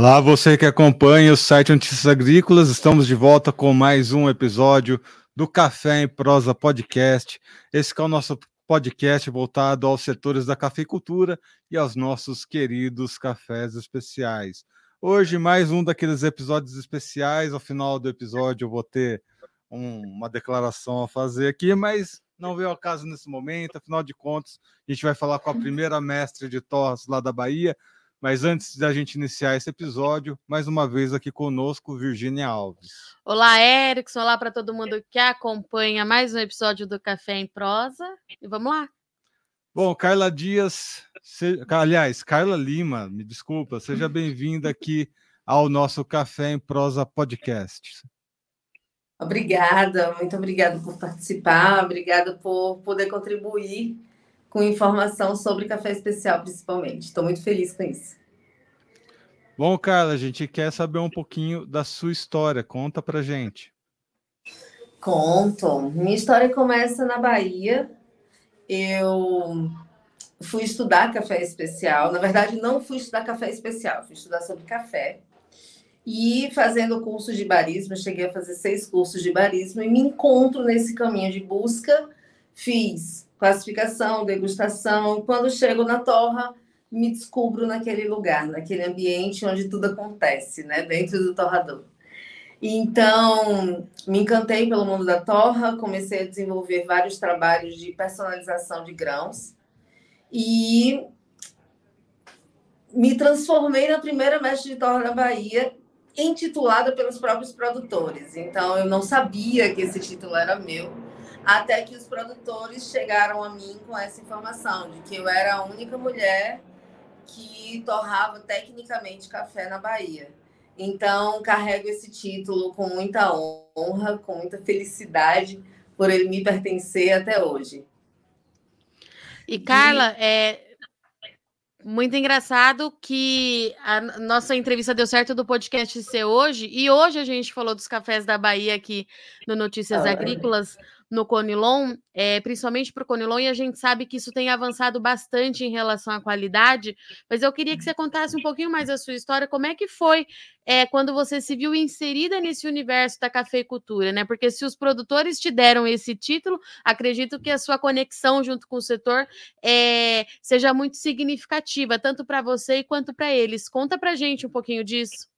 Olá, você que acompanha o site Notícias Agrícolas, estamos de volta com mais um episódio do Café em Prosa Podcast. Esse é o nosso podcast voltado aos setores da cafeicultura e aos nossos queridos cafés especiais. Hoje, mais um daqueles episódios especiais. Ao final do episódio, eu vou ter um, uma declaração a fazer aqui, mas não veio ao caso nesse momento. Afinal de contas, a gente vai falar com a primeira mestre de torres lá da Bahia, mas antes da gente iniciar esse episódio, mais uma vez aqui conosco, Virgínia Alves. Olá, Erickson. Olá para todo mundo que acompanha mais um episódio do Café em Prosa. E vamos lá. Bom, Carla Dias, se... aliás, Carla Lima, me desculpa, seja bem-vinda aqui ao nosso Café em Prosa Podcast. Obrigada, muito obrigada por participar, obrigada por poder contribuir com informação sobre café especial, principalmente. Estou muito feliz com isso. Bom, Carla, a gente quer saber um pouquinho da sua história. Conta pra gente. Conto. Minha história começa na Bahia. Eu fui estudar café especial. Na verdade, não fui estudar café especial, fui estudar sobre café. E fazendo cursos de barismo, cheguei a fazer seis cursos de barismo e me encontro nesse caminho de busca. Fiz classificação, degustação. Quando chego na torra, me descubro naquele lugar, naquele ambiente onde tudo acontece, né? Dentro do torrador. Então, me encantei pelo mundo da torra, comecei a desenvolver vários trabalhos de personalização de grãos e me transformei na primeira mestre de torra da Bahia, intitulada pelos próprios produtores. Então, eu não sabia que esse título era meu até que os produtores chegaram a mim com essa informação de que eu era a única mulher que torrava tecnicamente café na Bahia. Então, carrego esse título com muita honra, com muita felicidade por ele me pertencer até hoje. E Carla, e... é muito engraçado que a nossa entrevista deu certo do podcast ser hoje, e hoje a gente falou dos cafés da Bahia aqui no Notícias ah, Agrícolas no Conilon, é, principalmente para o Conilon, e a gente sabe que isso tem avançado bastante em relação à qualidade, mas eu queria que você contasse um pouquinho mais a sua história, como é que foi é, quando você se viu inserida nesse universo da cafeicultura, né? Porque se os produtores te deram esse título, acredito que a sua conexão junto com o setor é, seja muito significativa, tanto para você quanto para eles. Conta para gente um pouquinho disso.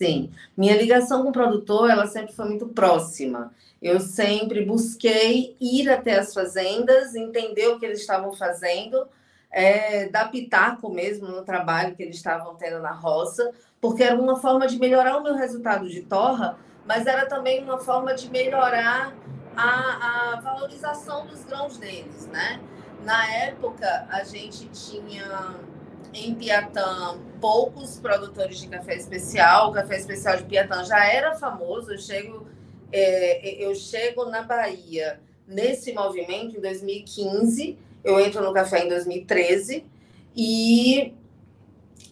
Sim, minha ligação com o produtor, ela sempre foi muito próxima. Eu sempre busquei ir até as fazendas, entender o que eles estavam fazendo, é, dar pitaco mesmo no trabalho que eles estavam tendo na roça, porque era uma forma de melhorar o meu resultado de torra, mas era também uma forma de melhorar a, a valorização dos grãos deles, né? Na época, a gente tinha em Piatã poucos produtores de café especial. O café especial de Piatã já era famoso. Eu chego é, eu chego na Bahia nesse movimento em 2015, eu entro no café em 2013 e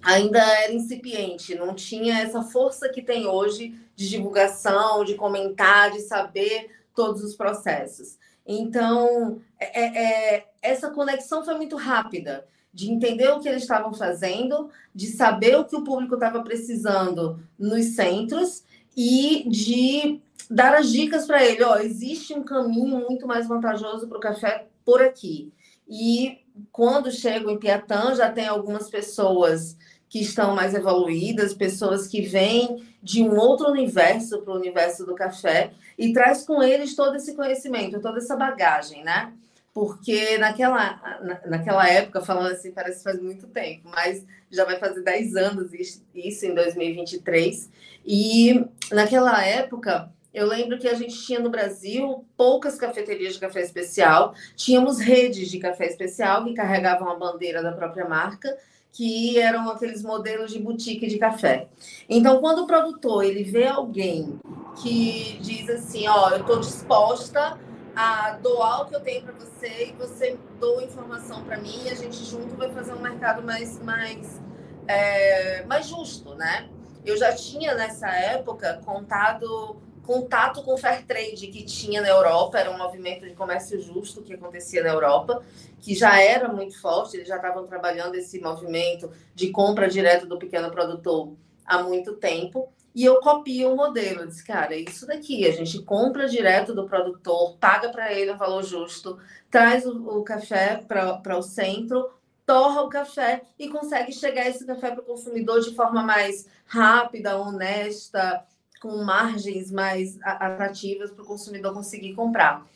ainda era incipiente, não tinha essa força que tem hoje de divulgação, de comentar, de saber todos os processos. Então, é, é, é essa conexão foi muito rápida, de entender o que eles estavam fazendo, de saber o que o público estava precisando nos centros e de dar as dicas para ele, ó, existe um caminho muito mais vantajoso para o café por aqui. E quando chego em Piatã, já tem algumas pessoas que estão mais evoluídas, pessoas que vêm de um outro universo para o universo do café e traz com eles todo esse conhecimento, toda essa bagagem, né? Porque naquela, naquela época, falando assim, parece que faz muito tempo, mas já vai fazer 10 anos isso, isso em 2023. E naquela época, eu lembro que a gente tinha no Brasil poucas cafeterias de café especial, tínhamos redes de café especial que carregavam a bandeira da própria marca, que eram aqueles modelos de boutique de café. Então, quando o produtor ele vê alguém que diz assim, ó, eu estou disposta a doar o que eu tenho para você e você doa informação para mim e a gente junto vai fazer um mercado mais mais é, mais justo, né? Eu já tinha nessa época contado contato com o fair trade que tinha na Europa, era um movimento de comércio justo que acontecia na Europa, que já era muito forte, eles já estavam trabalhando esse movimento de compra direto do pequeno produtor há muito tempo. E eu copio o modelo. Eu disse, cara, é isso daqui. A gente compra direto do produtor, paga para ele um valor justo, traz o, o café para o centro, torra o café e consegue chegar esse café para o consumidor de forma mais rápida, honesta, com margens mais atrativas para o consumidor conseguir comprar.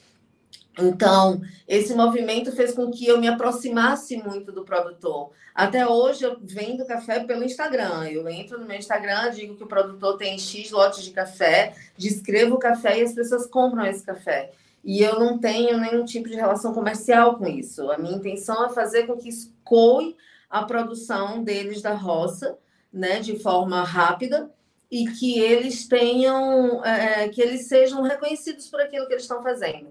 Então, esse movimento fez com que eu me aproximasse muito do produtor. Até hoje, eu vendo café pelo Instagram. Eu entro no meu Instagram, digo que o produtor tem X lotes de café, descrevo o café e as pessoas compram esse café. E eu não tenho nenhum tipo de relação comercial com isso. A minha intenção é fazer com que escoe a produção deles da roça, né, de forma rápida, e que eles tenham, é, que eles sejam reconhecidos por aquilo que eles estão fazendo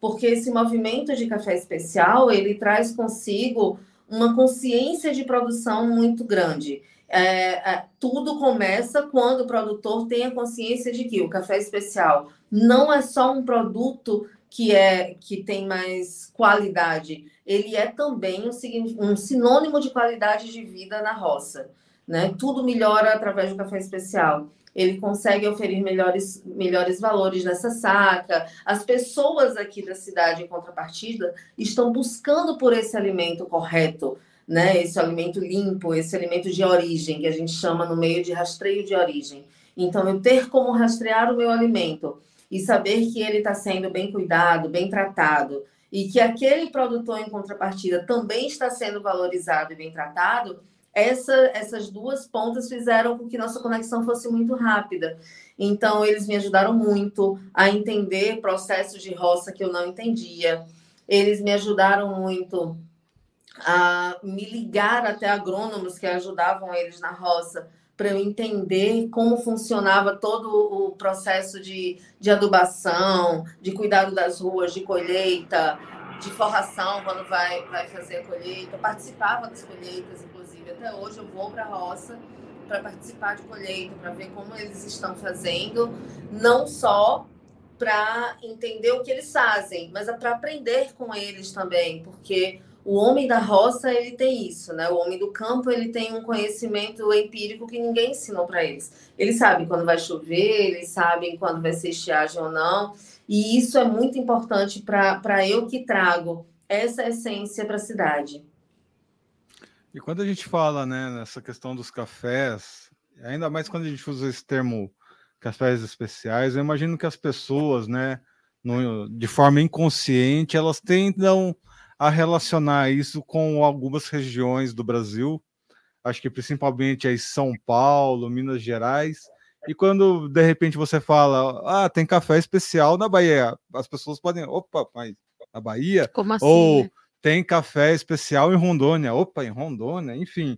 porque esse movimento de café especial ele traz consigo uma consciência de produção muito grande. É, é, tudo começa quando o produtor tem a consciência de que o café especial não é só um produto que é que tem mais qualidade, ele é também um, um sinônimo de qualidade de vida na roça. Né? Tudo melhora através do café especial ele consegue oferir melhores, melhores valores nessa saca. As pessoas aqui da cidade, em contrapartida, estão buscando por esse alimento correto, né? Esse alimento limpo, esse alimento de origem, que a gente chama no meio de rastreio de origem. Então, eu ter como rastrear o meu alimento e saber que ele está sendo bem cuidado, bem tratado, e que aquele produtor, em contrapartida, também está sendo valorizado e bem tratado, essa, essas duas pontas fizeram com que nossa conexão fosse muito rápida. Então, eles me ajudaram muito a entender processos de roça que eu não entendia. Eles me ajudaram muito a me ligar até agrônomos que ajudavam eles na roça para eu entender como funcionava todo o processo de, de adubação, de cuidado das ruas, de colheita, de forração quando vai, vai fazer a colheita. Eu participava das colheitas, até hoje eu vou para a roça para participar de colheita, para ver como eles estão fazendo, não só para entender o que eles fazem, mas é para aprender com eles também, porque o homem da roça ele tem isso, né? O homem do campo ele tem um conhecimento empírico que ninguém ensinou para eles. Eles sabem quando vai chover, eles sabem quando vai ser estiagem ou não, e isso é muito importante para eu que trago essa essência para a cidade. E quando a gente fala, né, nessa questão dos cafés, ainda mais quando a gente usa esse termo cafés especiais, eu imagino que as pessoas, né, no, de forma inconsciente, elas tendam a relacionar isso com algumas regiões do Brasil, acho que principalmente aí São Paulo, Minas Gerais, e quando de repente você fala, ah, tem café especial na Bahia, as pessoas podem, opa, mas na Bahia? Como assim? Ou né? Tem café especial em Rondônia. Opa, em Rondônia, enfim.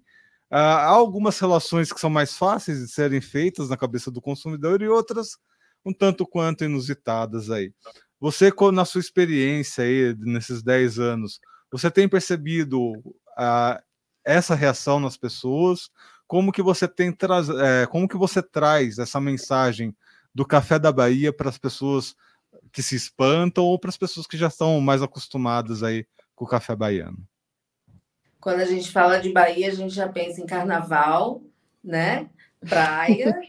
Uh, há algumas relações que são mais fáceis de serem feitas na cabeça do consumidor e outras um tanto quanto inusitadas aí. Você, na sua experiência aí, nesses 10 anos, você tem percebido uh, essa reação nas pessoas? Como que você tem é, como que você traz essa mensagem do café da Bahia para as pessoas que se espantam ou para as pessoas que já estão mais acostumadas aí com o café baiano? Quando a gente fala de Bahia, a gente já pensa em carnaval, né? Praia,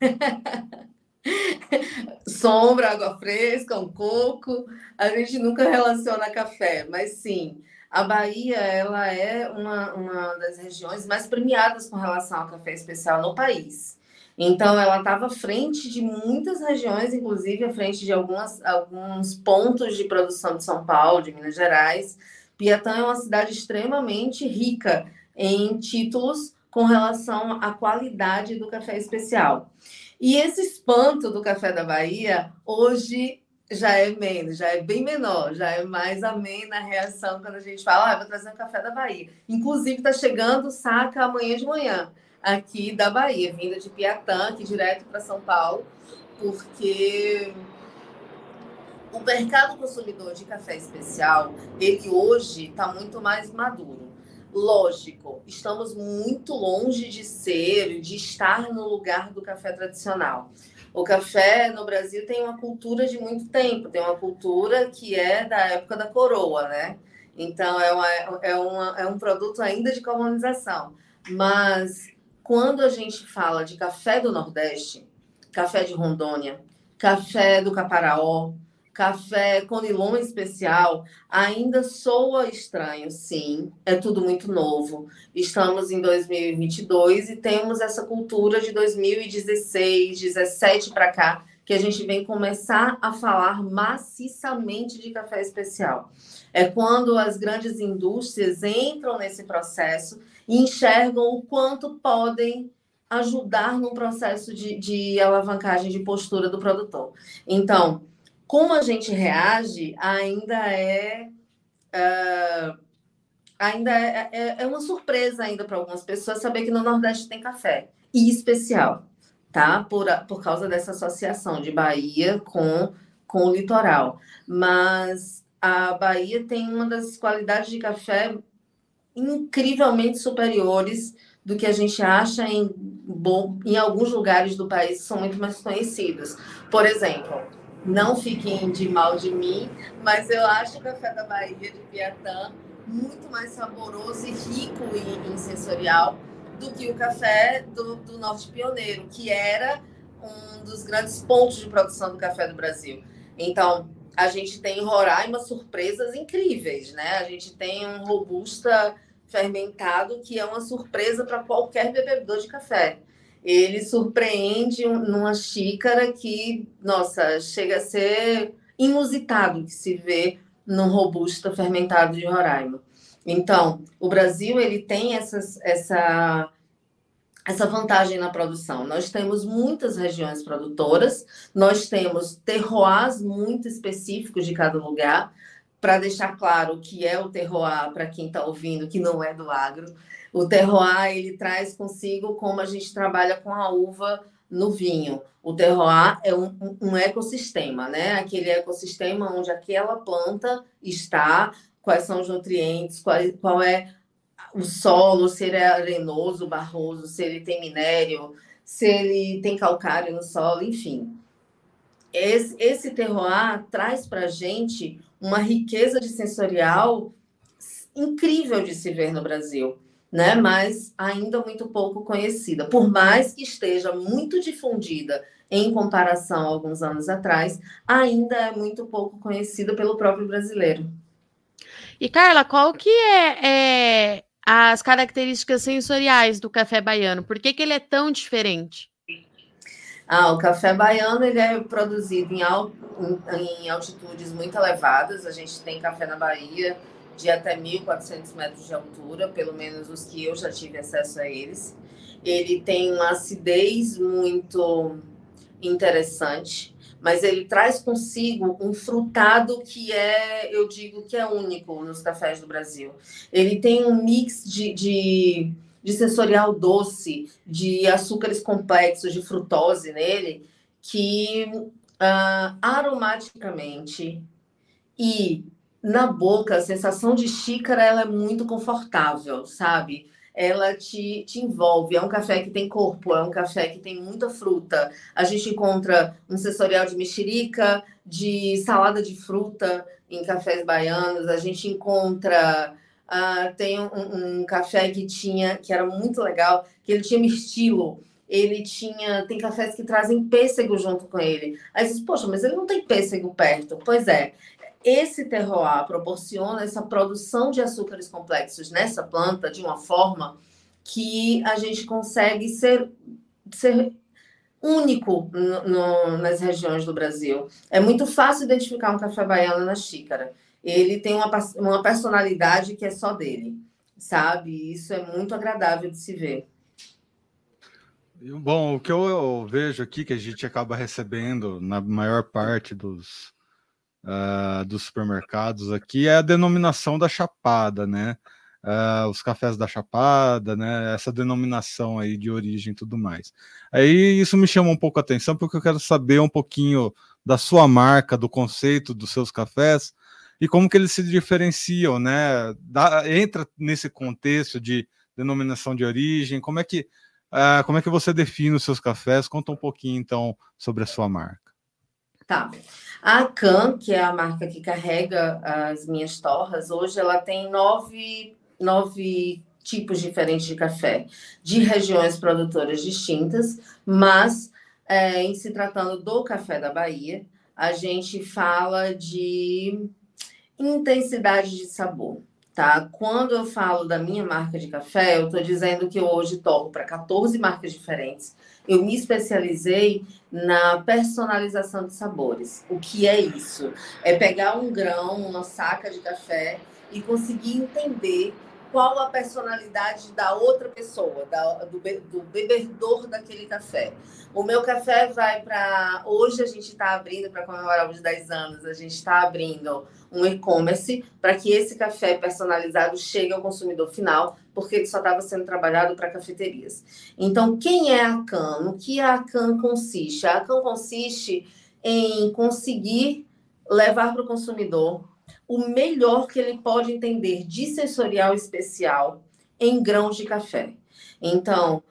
sombra, água fresca, um coco. A gente nunca relaciona café, mas sim, a Bahia ela é uma, uma das regiões mais premiadas com relação ao café especial no país. Então, ela estava à frente de muitas regiões, inclusive à frente de algumas, alguns pontos de produção de São Paulo, de Minas Gerais. Piatã é uma cidade extremamente rica em títulos com relação à qualidade do café especial. E esse espanto do café da Bahia, hoje já é menos, já é bem menor, já é mais amena a reação quando a gente fala, ah, vou trazer um café da Bahia. Inclusive, está chegando saca amanhã de manhã aqui da Bahia, vinda de Piatã, aqui direto para São Paulo, porque o mercado consumidor de café especial, ele hoje está muito mais maduro. Lógico, estamos muito longe de ser, de estar no lugar do café tradicional. O café no Brasil tem uma cultura de muito tempo, tem uma cultura que é da época da coroa, né? Então, é, uma, é, uma, é um produto ainda de colonização. Mas quando a gente fala de café do Nordeste, café de Rondônia, café do Caparaó, café Conilon especial, ainda soa estranho, sim, é tudo muito novo. Estamos em 2022 e temos essa cultura de 2016, 17 para cá, que a gente vem começar a falar maciçamente de café especial. É quando as grandes indústrias entram nesse processo e enxergam o quanto podem ajudar no processo de, de alavancagem de postura do produtor. Então, como a gente reage ainda é. Uh, ainda é, é, é, uma surpresa ainda para algumas pessoas saber que no Nordeste tem café e especial, tá? Por, por causa dessa associação de Bahia com, com o litoral. Mas a Bahia tem uma das qualidades de café incrivelmente superiores do que a gente acha em, bom, em alguns lugares do país são muito mais conhecidos. Por exemplo, não fiquem de mal de mim, mas eu acho o café da Bahia de Piatã muito mais saboroso e rico em, em sensorial do que o café do, do Norte Pioneiro, que era um dos grandes pontos de produção do café do Brasil. Então, a gente tem em Roraima surpresas incríveis, né? A gente tem um robusta fermentado que é uma surpresa para qualquer bebedor de café ele surpreende numa xícara que, nossa, chega a ser inusitado que se vê num robusta fermentado de Roraima. Então, o Brasil ele tem essas, essa essa vantagem na produção. Nós temos muitas regiões produtoras, nós temos terroirs muito específicos de cada lugar, para deixar claro o que é o terroir para quem está ouvindo, que não é do agro. O terroir ele traz consigo como a gente trabalha com a uva no vinho. O terroir é um, um ecossistema, né? Aquele ecossistema onde aquela planta está, quais são os nutrientes, qual, qual é o solo, se ele é arenoso, barroso, se ele tem minério, se ele tem calcário no solo, enfim. Esse, esse terroir traz para a gente uma riqueza de sensorial incrível de se ver no Brasil né? mas ainda muito pouco conhecida. Por mais que esteja muito difundida em comparação a alguns anos atrás, ainda é muito pouco conhecida pelo próprio brasileiro. E Carla, qual que é, é as características sensoriais do café baiano? Por que, que ele é tão diferente? Ah, o café baiano ele é produzido em, em, em altitudes muito elevadas. A gente tem café na Bahia, de até 1.400 metros de altura, pelo menos os que eu já tive acesso a eles. Ele tem uma acidez muito interessante, mas ele traz consigo um frutado que é, eu digo que é único nos cafés do Brasil. Ele tem um mix de, de, de sensorial doce, de açúcares complexos, de frutose nele, que uh, aromaticamente e na boca, a sensação de xícara ela é muito confortável, sabe? Ela te, te envolve. É um café que tem corpo, é um café que tem muita fruta. A gente encontra um sensorial de mexerica, de salada de fruta em cafés baianos. A gente encontra. Uh, tem um, um, café que tinha, que era muito legal, que ele tinha mirtilo ele tinha. Tem cafés que trazem pêssego junto com ele. Aí diz, poxa, mas ele não tem pêssego perto. Pois é, esse terroir proporciona essa produção de açúcares complexos nessa planta de uma forma que a gente consegue ser, ser único no, no, nas regiões do Brasil. É muito fácil identificar um café baiano na xícara. Ele tem uma, uma personalidade que é só dele, sabe? Isso é muito agradável de se ver. Bom, o que eu vejo aqui, que a gente acaba recebendo na maior parte dos, uh, dos supermercados aqui é a denominação da Chapada, né? Uh, os cafés da Chapada, né? Essa denominação aí de origem e tudo mais. Aí isso me chama um pouco a atenção porque eu quero saber um pouquinho da sua marca, do conceito dos seus cafés e como que eles se diferenciam, né? Da, entra nesse contexto de denominação de origem, como é que uh, como é que você define os seus cafés? Conta um pouquinho então sobre a sua marca. Tá. A Can, que é a marca que carrega as minhas torras, hoje ela tem nove, nove tipos diferentes de café, de regiões produtoras distintas, mas é, em se tratando do café da Bahia, a gente fala de intensidade de sabor. Tá? Quando eu falo da minha marca de café, eu estou dizendo que eu hoje toco para 14 marcas diferentes. Eu me especializei na personalização de sabores. O que é isso? É pegar um grão, uma saca de café e conseguir entender qual a personalidade da outra pessoa, da, do, do bebedor daquele café. O meu café vai para. Hoje a gente está abrindo, para comemorar os 10 anos, a gente está abrindo um e-commerce para que esse café personalizado chegue ao consumidor final, porque ele só estava sendo trabalhado para cafeterias. Então, quem é a CAN? No que a CAN consiste? A CAN consiste em conseguir levar para o consumidor o melhor que ele pode entender de sensorial especial em grãos de café. Então,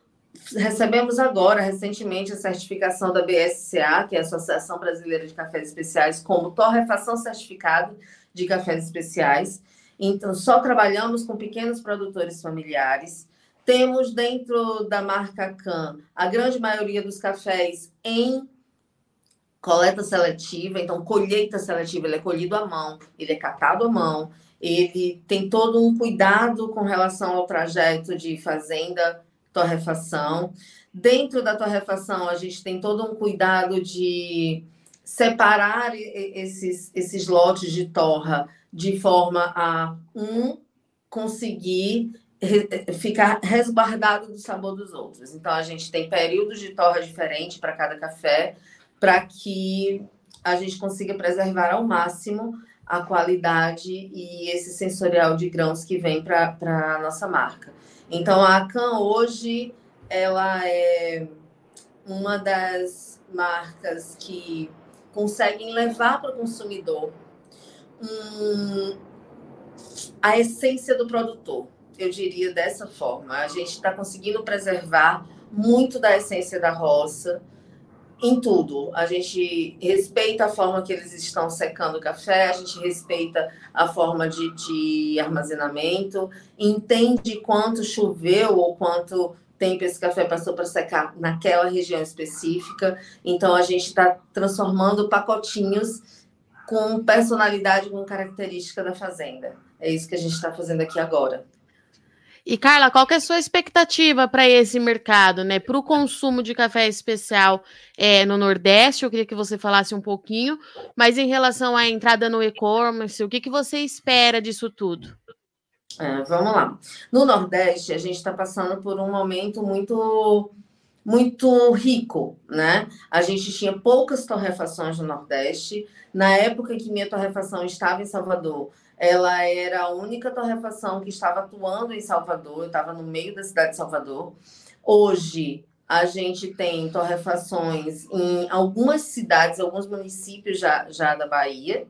recebemos agora, recentemente, a certificação da BSCA, que é a Associação Brasileira de Cafés Especiais, como torrefação certificada de cafés especiais. Então, só trabalhamos com pequenos produtores familiares. Temos dentro da marca Can a grande maioria dos cafés em coleta seletiva, então colheita seletiva, ele é colhido à mão, ele é catado à mão, ele tem todo um cuidado com relação ao trajeto de fazenda, torrefação. Dentro da torrefação, a gente tem todo um cuidado de separar esses, esses lotes de torra de forma a um conseguir ficar resguardado do sabor dos outros. Então, a gente tem períodos de torra diferentes para cada café, para que a gente consiga preservar ao máximo a qualidade e esse sensorial de grãos que vem para a nossa marca. Então, a Can hoje ela é uma das marcas que conseguem levar para o consumidor um, a essência do produtor. Eu diria dessa forma. A gente está conseguindo preservar muito da essência da roça, em tudo. A gente respeita a forma que eles estão secando o café, a gente respeita a forma de, de armazenamento, entende quanto choveu ou quanto tempo esse café passou para secar naquela região específica. Então, a gente está transformando pacotinhos com personalidade, com característica da fazenda. É isso que a gente está fazendo aqui agora. E Carla, qual é a sua expectativa para esse mercado, né? Para o consumo de café especial é, no Nordeste, eu queria que você falasse um pouquinho, mas em relação à entrada no e-commerce, o que, que você espera disso tudo? É, vamos lá. No Nordeste, a gente está passando por um momento muito muito rico, né? A gente tinha poucas torrefações no Nordeste. Na época que minha torrefação estava em Salvador, ela era a única torrefação que estava atuando em Salvador, estava no meio da cidade de Salvador. Hoje, a gente tem torrefações em algumas cidades, alguns municípios já, já da Bahia.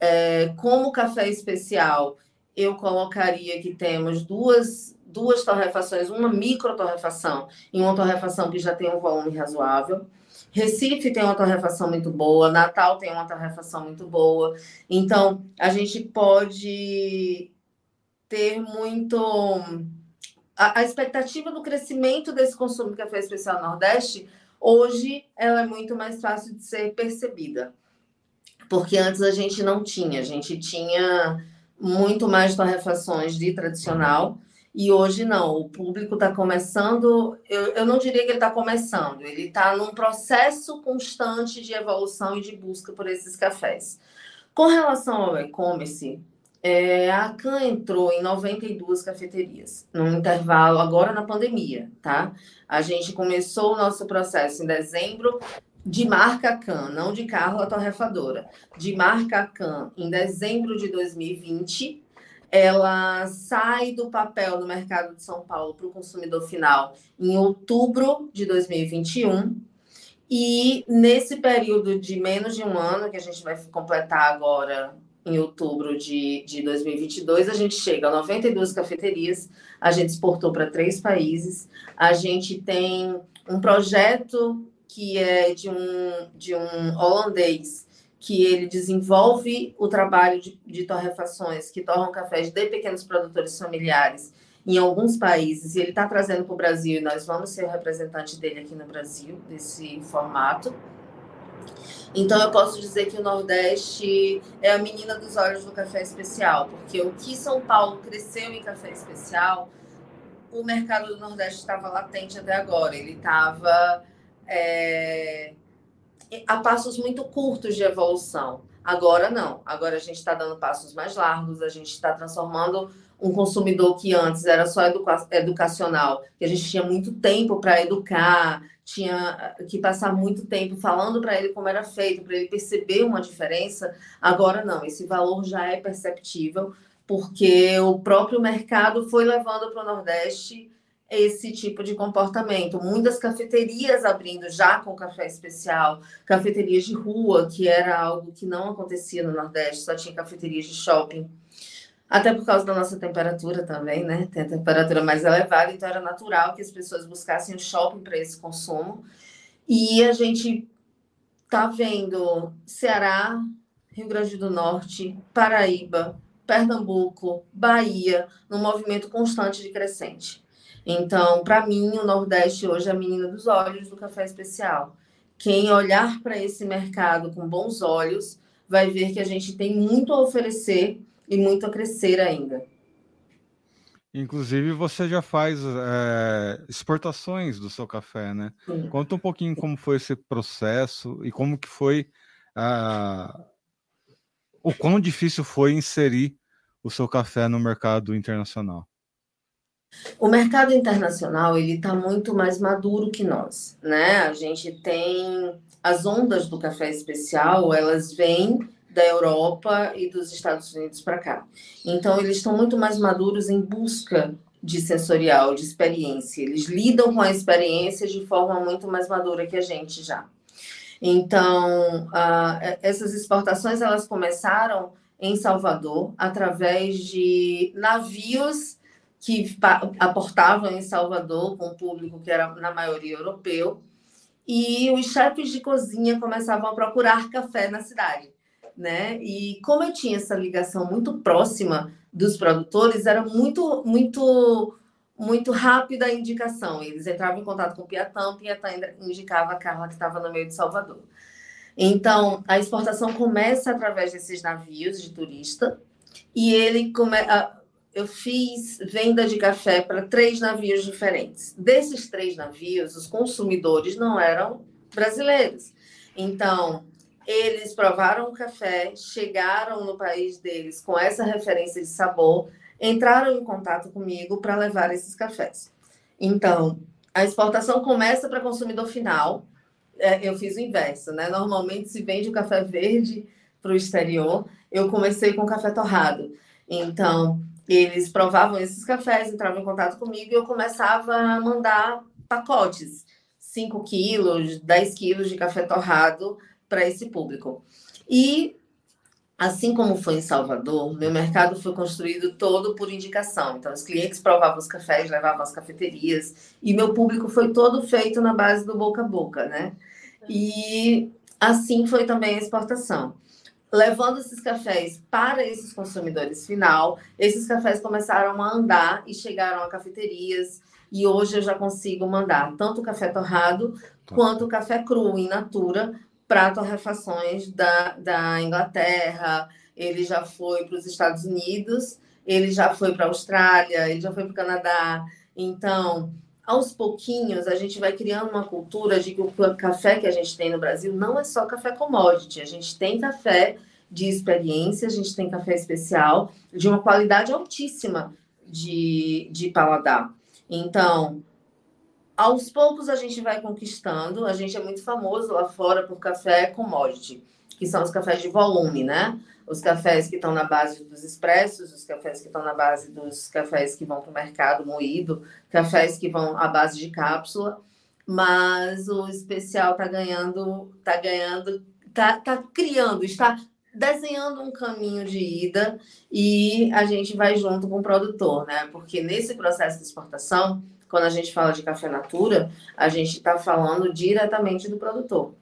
É, como café especial, eu colocaria que temos duas, duas torrefações, uma micro torrefação e uma torrefação que já tem um volume razoável. Recife tem uma torrefação muito boa, Natal tem uma torrefação muito boa. Então, a gente pode ter muito. A, a expectativa do crescimento desse consumo de café especial Nordeste, hoje, ela é muito mais fácil de ser percebida. Porque antes a gente não tinha, a gente tinha muito mais torrefações de tradicional e hoje não, o público está começando, eu, eu não diria que ele está começando, ele está num processo constante de evolução e de busca por esses cafés. Com relação ao e-commerce, é, a Can entrou em 92 cafeterias, num intervalo agora na pandemia, tá? A gente começou o nosso processo em dezembro de marca Can, não de carro a torrefadora, de marca Can em dezembro de 2020 ela sai do papel no mercado de São Paulo para o consumidor final em outubro de 2021. E nesse período de menos de um ano, que a gente vai completar agora em outubro de, de 2022, a gente chega a 92 cafeterias, a gente exportou para três países, a gente tem um projeto que é de um, de um holandês que ele desenvolve o trabalho de, de torrefações que torram cafés de pequenos produtores familiares em alguns países, e ele está trazendo para o Brasil, e nós vamos ser o representante dele aqui no Brasil, desse formato. Então, eu posso dizer que o Nordeste é a menina dos olhos do café especial, porque o que São Paulo cresceu em café especial, o mercado do Nordeste estava latente até agora. Ele estava é, a passos muito curtos de evolução. Agora não. Agora a gente está dando passos mais largos, a gente está transformando um consumidor que antes era só educa educacional, que a gente tinha muito tempo para educar, tinha que passar muito tempo falando para ele como era feito, para ele perceber uma diferença. Agora não, esse valor já é perceptível, porque o próprio mercado foi levando para o Nordeste esse tipo de comportamento. Muitas cafeterias abrindo já com café especial, cafeterias de rua, que era algo que não acontecia no Nordeste, só tinha cafeterias de shopping. Até por causa da nossa temperatura também, né? Tem a temperatura mais elevada, então era natural que as pessoas buscassem o shopping para esse consumo. E a gente tá vendo Ceará, Rio Grande do Norte, Paraíba, Pernambuco, Bahia, num movimento constante de crescente. Então, para mim, o Nordeste hoje é a menina dos olhos do café especial. Quem olhar para esse mercado com bons olhos vai ver que a gente tem muito a oferecer e muito a crescer ainda. Inclusive, você já faz é, exportações do seu café, né? Sim. Conta um pouquinho como foi esse processo e como que foi o quão difícil foi inserir o seu café no mercado internacional. O mercado internacional ele está muito mais maduro que nós, né? A gente tem as ondas do café especial, elas vêm da Europa e dos Estados Unidos para cá. Então, eles estão muito mais maduros em busca de sensorial, de experiência. Eles lidam com a experiência de forma muito mais madura que a gente já. Então, uh, essas exportações elas começaram em Salvador através de navios que aportavam em Salvador com um público que era na maioria europeu e os chefes de cozinha começavam a procurar café na cidade né? E como eu tinha essa ligação muito próxima dos produtores, era muito, muito, muito rápida a indicação. Eles entravam em contato com o Piatã, o Piatã indicava a Carla que estava no meio de Salvador. Então, a exportação começa através desses navios de turista e ele come... eu fiz venda de café para três navios diferentes. Desses três navios, os consumidores não eram brasileiros. Então, eles provaram o café, chegaram no país deles com essa referência de sabor, entraram em contato comigo para levar esses cafés. Então, a exportação começa para consumidor final. É, eu fiz o inverso, né? Normalmente se vende o café verde para o exterior. Eu comecei com café torrado. Então, eles provavam esses cafés, entravam em contato comigo e eu começava a mandar pacotes, 5 quilos, 10 quilos de café torrado para esse público. E assim como foi em Salvador, meu mercado foi construído todo por indicação. Então, os clientes provavam os cafés, levavam às cafeterias, e meu público foi todo feito na base do boca a boca, né? E assim foi também a exportação. Levando esses cafés para esses consumidores final, esses cafés começaram a andar e chegaram a cafeterias. E hoje eu já consigo mandar tanto o café torrado tá. quanto o café cru in natura para torrefações da, da Inglaterra, ele já foi para os Estados Unidos, ele já foi para a Austrália, ele já foi para o Canadá. Então, aos pouquinhos, a gente vai criando uma cultura de que o café que a gente tem no Brasil não é só café commodity, a gente tem café de experiência, a gente tem café especial, de uma qualidade altíssima de, de paladar. Então, aos poucos a gente vai conquistando. A gente é muito famoso lá fora por café commodity, que são os cafés de volume, né? Os cafés que estão na base dos expressos, os cafés que estão na base dos cafés que vão para o mercado moído, cafés que vão à base de cápsula. Mas o especial está ganhando, está ganhando, está tá criando, está desenhando um caminho de ida e a gente vai junto com o produtor, né? Porque nesse processo de exportação quando a gente fala de café natura, a gente está falando diretamente do produtor.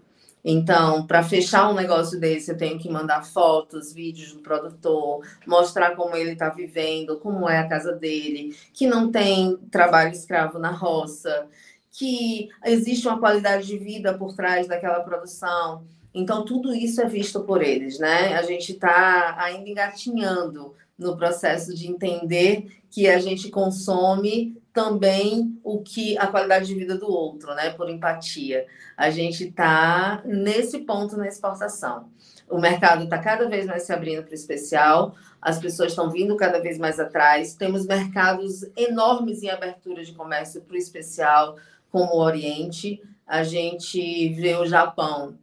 Então, para fechar um negócio desse, eu tenho que mandar fotos, vídeos do produtor, mostrar como ele está vivendo, como é a casa dele, que não tem trabalho escravo na roça, que existe uma qualidade de vida por trás daquela produção. Então, tudo isso é visto por eles, né? A gente está ainda engatinhando no processo de entender que a gente consome também o que a qualidade de vida do outro, né? Por empatia. A gente está nesse ponto na exportação. O mercado está cada vez mais se abrindo para o especial, as pessoas estão vindo cada vez mais atrás. Temos mercados enormes em abertura de comércio para o especial, como o Oriente. A gente vê o Japão,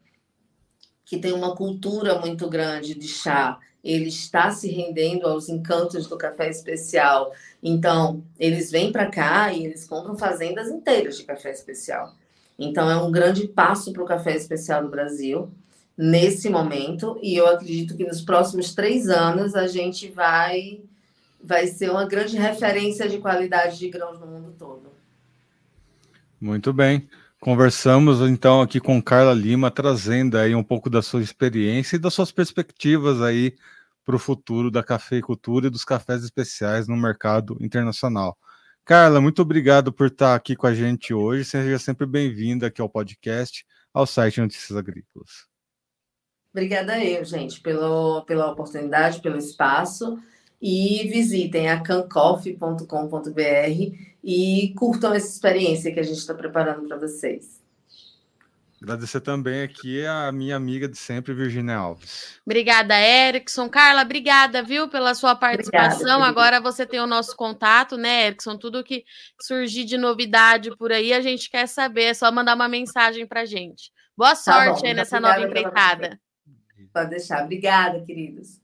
que tem uma cultura muito grande de chá, ele está se rendendo aos encantos do café especial. Então, eles vêm para cá e eles compram fazendas inteiras de café especial. Então, é um grande passo para o café especial do Brasil nesse momento. E eu acredito que nos próximos três anos a gente vai, vai ser uma grande referência de qualidade de grãos no mundo todo. Muito bem. Conversamos então aqui com Carla Lima, trazendo aí um pouco da sua experiência e das suas perspectivas aí para o futuro da cafeicultura e dos cafés especiais no mercado internacional. Carla, muito obrigado por estar aqui com a gente hoje. Seja sempre bem-vinda aqui ao podcast, ao site Notícias Agrícolas. Obrigada eu, gente, pelo, pela oportunidade, pelo espaço. E visitem a cancoff.com.br e curtam essa experiência que a gente está preparando para vocês. Agradecer também aqui a minha amiga de sempre, Virginia Alves. Obrigada, Erickson. Carla, obrigada, viu, pela sua participação. Obrigada, Agora você tem o nosso contato, né, Erickson? Tudo que surgir de novidade por aí, a gente quer saber. É só mandar uma mensagem para gente. Boa tá sorte tá aí nessa nova empreitada. Pode deixar. Obrigada, queridos.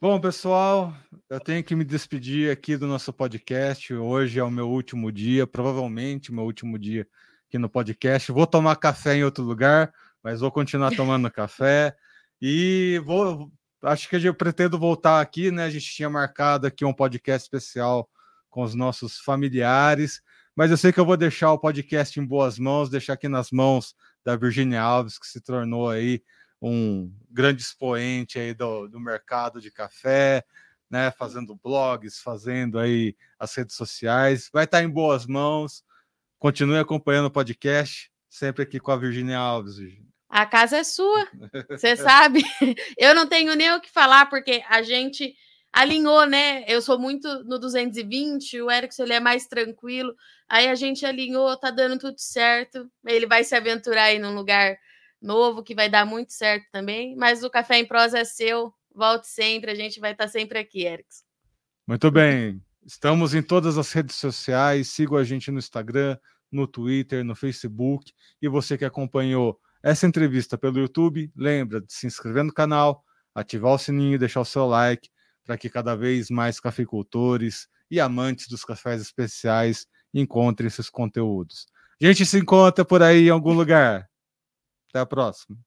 Bom, pessoal, eu tenho que me despedir aqui do nosso podcast. Hoje é o meu último dia, provavelmente o meu último dia aqui no podcast. Vou tomar café em outro lugar, mas vou continuar tomando café. E vou, acho que eu pretendo voltar aqui, né? A gente tinha marcado aqui um podcast especial com os nossos familiares, mas eu sei que eu vou deixar o podcast em boas mãos, deixar aqui nas mãos da Virginia Alves, que se tornou aí um grande expoente aí do, do mercado de café, né? Fazendo blogs, fazendo aí as redes sociais. Vai estar em boas mãos. Continue acompanhando o podcast, sempre aqui com a Virginia Alves. Virginia. A casa é sua, você sabe. Eu não tenho nem o que falar, porque a gente alinhou, né? Eu sou muito no 220, o Erickson ele é mais tranquilo. Aí a gente alinhou, tá dando tudo certo. Ele vai se aventurar aí num lugar novo que vai dar muito certo também. Mas o Café em Prosa é seu. Volte sempre, a gente vai estar sempre aqui, Erickson. Muito bem. Estamos em todas as redes sociais. Siga a gente no Instagram, no Twitter, no Facebook. E você que acompanhou essa entrevista pelo YouTube, lembra de se inscrever no canal, ativar o sininho, deixar o seu like, para que cada vez mais cafeicultores e amantes dos cafés especiais encontrem esses conteúdos. A gente se encontra por aí em algum lugar. Até a próxima.